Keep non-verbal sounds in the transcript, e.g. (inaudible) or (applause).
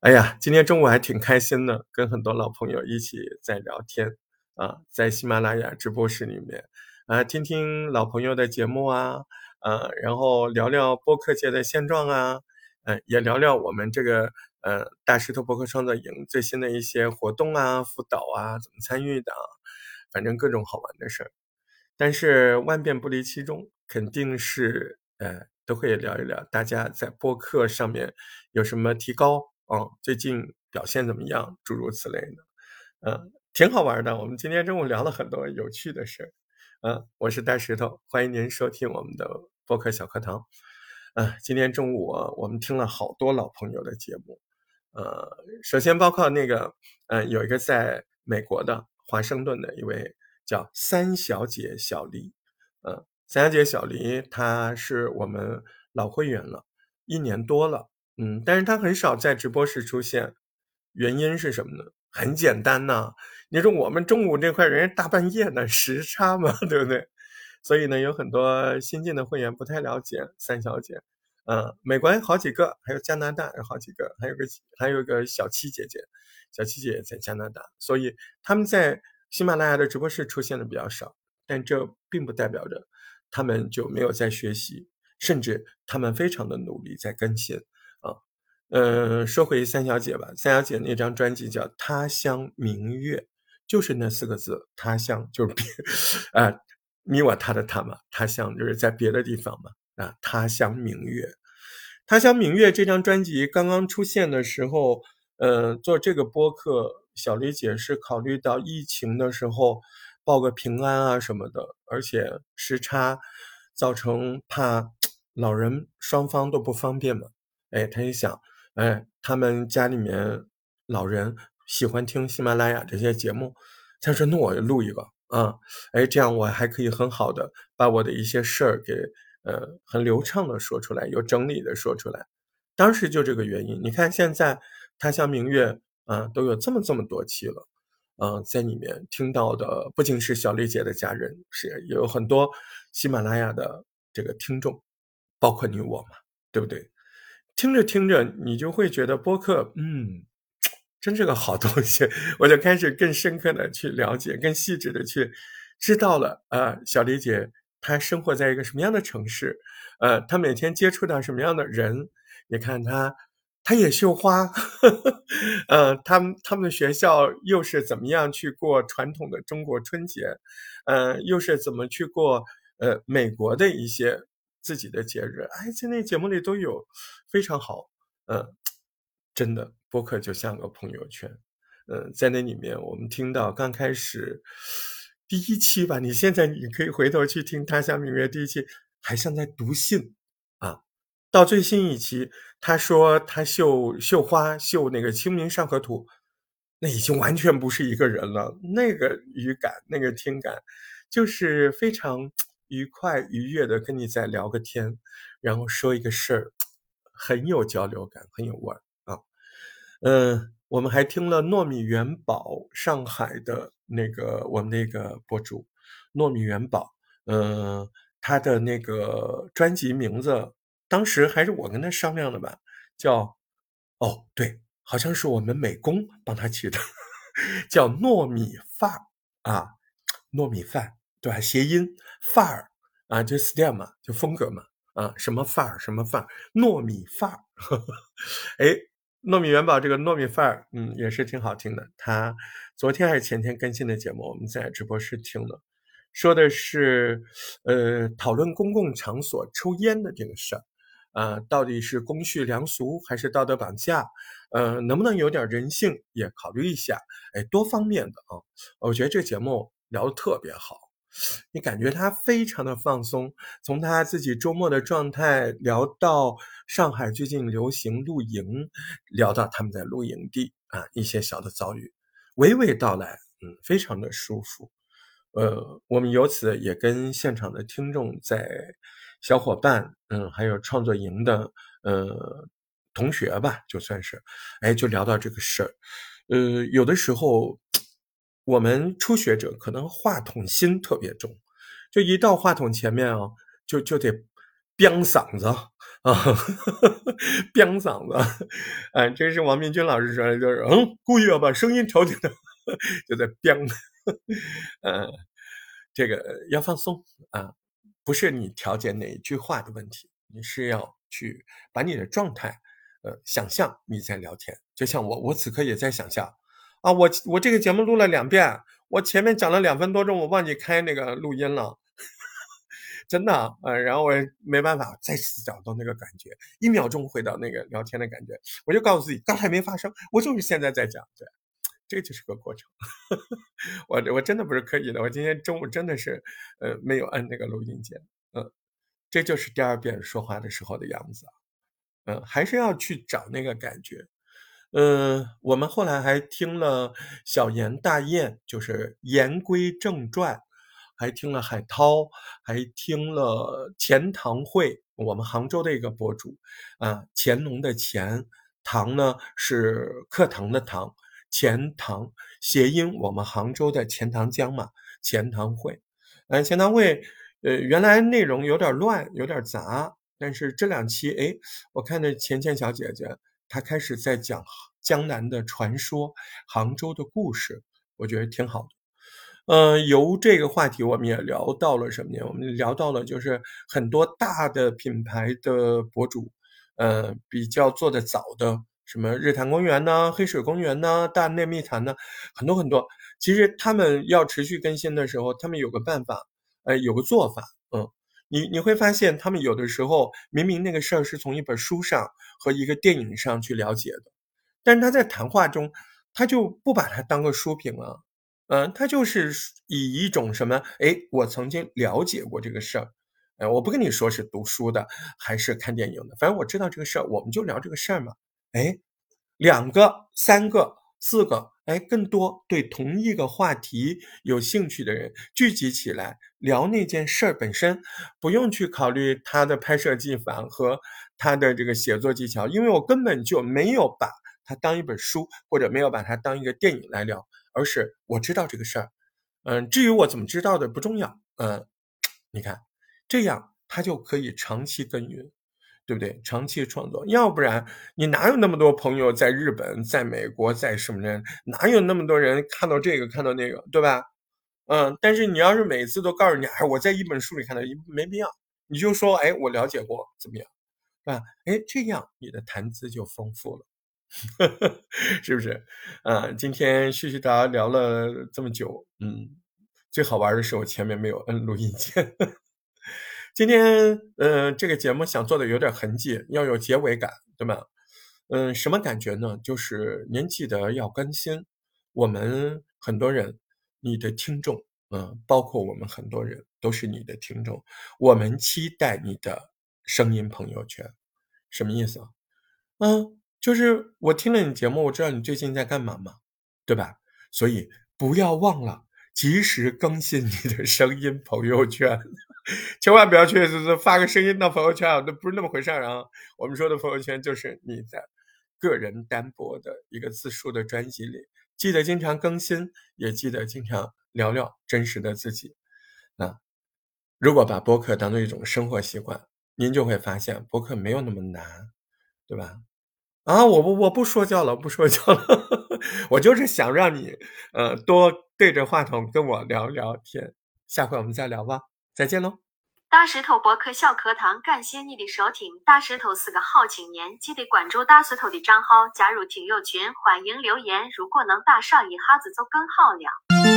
哎呀，今天中午还挺开心的，跟很多老朋友一起在聊天啊，在喜马拉雅直播室里面啊，听听老朋友的节目啊，呃，然后聊聊播客界的现状啊，嗯，也聊聊我们这个呃大石头播客创作营最新的一些活动啊、辅导啊，怎么参与的，反正各种好玩的事儿。但是万变不离其宗，肯定是呃都会聊一聊大家在播客上面有什么提高。哦，最近表现怎么样？诸如此类的，嗯，挺好玩的。我们今天中午聊了很多有趣的事儿，嗯，我是大石头，欢迎您收听我们的播客小课堂。嗯，今天中午我们听了好多老朋友的节目，呃，首先包括那个，嗯，有一个在美国的华盛顿的一位叫三小姐小黎，嗯，三小姐小黎，她是我们老会员了，一年多了。嗯，但是他很少在直播室出现，原因是什么呢？很简单呐，你说我们中午这块人家大半夜的 (laughs) 时差嘛，对不对？所以呢，有很多新进的会员不太了解三小姐。嗯，美国有好几个，还有加拿大有好几个，还有个还有个小七姐姐，小七姐姐在加拿大，所以他们在喜马拉雅的直播室出现的比较少，但这并不代表着他们就没有在学习，甚至他们非常的努力在更新。嗯，说回三小姐吧，三小姐那张专辑叫《他乡明月》，就是那四个字，他乡就是别啊，你我他的他嘛，他乡就是在别的地方嘛啊，他乡明月，他乡明月这张专辑刚刚出现的时候，呃，做这个播客，小丽姐是考虑到疫情的时候报个平安啊什么的，而且时差造成怕老人双方都不方便嘛，哎，她一想。哎，他们家里面老人喜欢听喜马拉雅这些节目，他说：“那我录一个啊，哎，这样我还可以很好的把我的一些事儿给呃很流畅的说出来，有整理的说出来。”当时就这个原因。你看现在《他乡明月》啊，都有这么这么多期了，嗯，在里面听到的不仅是小丽姐的家人，是也有很多喜马拉雅的这个听众，包括你我嘛，对不对？听着听着，你就会觉得播客，嗯，(tsk) 真是个好东西。(laughs) 我就开始更深刻的去了解，更细致的去知道了。啊，小李姐她生活在一个什么样的城市？呃，她每天接触到什么样的人？你看她，她也绣花。(laughs) 呃，他们他们的学校又是怎么样去过传统的中国春节？呃，又是怎么去过呃美国的一些？自己的节日，哎，在那节目里都有，非常好，嗯，真的，播客就像个朋友圈，嗯，在那里面我们听到刚开始第一期吧，你现在你可以回头去听《他乡明月》第一期，还像在读信啊，到最新一期，他说他绣绣花绣那个《清明上河图》，那已经完全不是一个人了，那个语感，那个听感，就是非常。愉快愉悦的跟你再聊个天，然后说一个事儿，很有交流感，很有味儿啊。嗯，我们还听了糯米元宝上海的那个我们那个博主糯米元宝，嗯，他的那个专辑名字当时还是我跟他商量的吧，叫哦对，好像是我们美工帮他起的，(laughs) 叫糯米饭啊，糯米饭。对？谐音范儿啊，就 style 嘛，就风格嘛，啊，什么范儿，什么范儿，糯米范儿。(laughs) 哎，糯米元宝这个糯米范儿，嗯，也是挺好听的。他昨天还是前天更新的节目，我们在直播室听的，说的是呃，讨论公共场所抽烟的这个事儿，啊，到底是公序良俗还是道德绑架？呃，能不能有点人性也考虑一下？哎，多方面的啊，我觉得这节目聊得特别好。你感觉他非常的放松，从他自己周末的状态聊到上海最近流行露营，聊到他们在露营地啊一些小的遭遇，娓娓道来，嗯，非常的舒服。呃，我们由此也跟现场的听众在小伙伴，嗯，还有创作营的呃同学吧，就算是，哎，就聊到这个事儿。呃，有的时候。我们初学者可能话筒心特别重，就一到话筒前面啊，就就得飙嗓子啊，(laughs) 飙嗓子，哎，这是王明军老师说的，就是嗯，故意要把声音调低的，就在飙，嗯，这个要放松啊，不是你调节哪一句话的问题，你是要去把你的状态，呃，想象你在聊天，就像我，我此刻也在想象。啊，我我这个节目录了两遍，我前面讲了两分多钟，我忘记开那个录音了，(laughs) 真的，呃，然后我没办法再次找到那个感觉，一秒钟回到那个聊天的感觉，我就告诉自己，刚才没发生，我就是现在在讲，对，这个就是个过程，(laughs) 我我真的不是刻意的，我今天中午真的是，呃，没有按那个录音键，嗯，这就是第二遍说话的时候的样子，嗯，还是要去找那个感觉。嗯，我们后来还听了小言大雁，就是言归正传，还听了海涛，还听了钱塘会，我们杭州的一个博主，啊，乾隆的乾，塘呢是课堂的堂，钱塘谐音，我们杭州的钱塘江嘛，钱塘会，嗯，钱塘会，呃，原来内容有点乱，有点杂，但是这两期，哎，我看着钱钱小姐姐。他开始在讲江南的传说，杭州的故事，我觉得挺好的。嗯，由这个话题，我们也聊到了什么呢？我们聊到了就是很多大的品牌的博主，呃，比较做的早的，什么日坛公园呢、黑水公园呢、大内密谈呢，很多很多。其实他们要持续更新的时候，他们有个办法，呃，有个做法，嗯。你你会发现，他们有的时候明明那个事儿是从一本书上和一个电影上去了解的，但是他在谈话中，他就不把它当个书评了，嗯，他就是以一种什么，哎，我曾经了解过这个事儿，哎，我不跟你说是读书的还是看电影的，反正我知道这个事儿，我们就聊这个事儿嘛，哎，两个、三个、四个。哎，更多对同一个话题有兴趣的人聚集起来聊那件事儿本身，不用去考虑他的拍摄技法和他的这个写作技巧，因为我根本就没有把它当一本书，或者没有把它当一个电影来聊，而是我知道这个事儿，嗯，至于我怎么知道的不重要，嗯，(tsk) 你看，这样他就可以长期耕耘。对不对？长期创作，要不然你哪有那么多朋友在日本、在美国、在什么人？哪有那么多人看到这个看到那个，对吧？嗯，但是你要是每次都告诉你，哎，我在一本书里看到，没必要。你就说，哎，我了解过，怎么样？是吧？哎，这样你的谈资就丰富了，(laughs) 是不是？啊，今天絮絮叨叨聊了这么久，嗯，最好玩的是我前面没有摁录音键。今天，嗯，这个节目想做的有点痕迹，要有结尾感，对吗？嗯，什么感觉呢？就是您记得要更新。我们很多人，你的听众，嗯，包括我们很多人都是你的听众。我们期待你的声音朋友圈，什么意思啊？嗯，就是我听了你节目，我知道你最近在干嘛嘛，对吧？所以不要忘了及时更新你的声音朋友圈。(laughs) 千万不要去，发个声音到朋友圈啊，那不是那么回事儿啊。我们说的朋友圈就是你的个人单薄的一个自述的专辑里，记得经常更新，也记得经常聊聊真实的自己。啊，如果把播客当做一种生活习惯，您就会发现播客没有那么难，对吧？啊，我不我不说教了，不说教了，(laughs) 我就是想让你呃多对着话筒跟我聊聊天。下回我们再聊吧。再见喽！大石头博客小课堂，感谢你的收听。大石头是个好青年，记得关注大石头的账号，加入听友群，欢迎留言。如果能打赏一下子就更好了。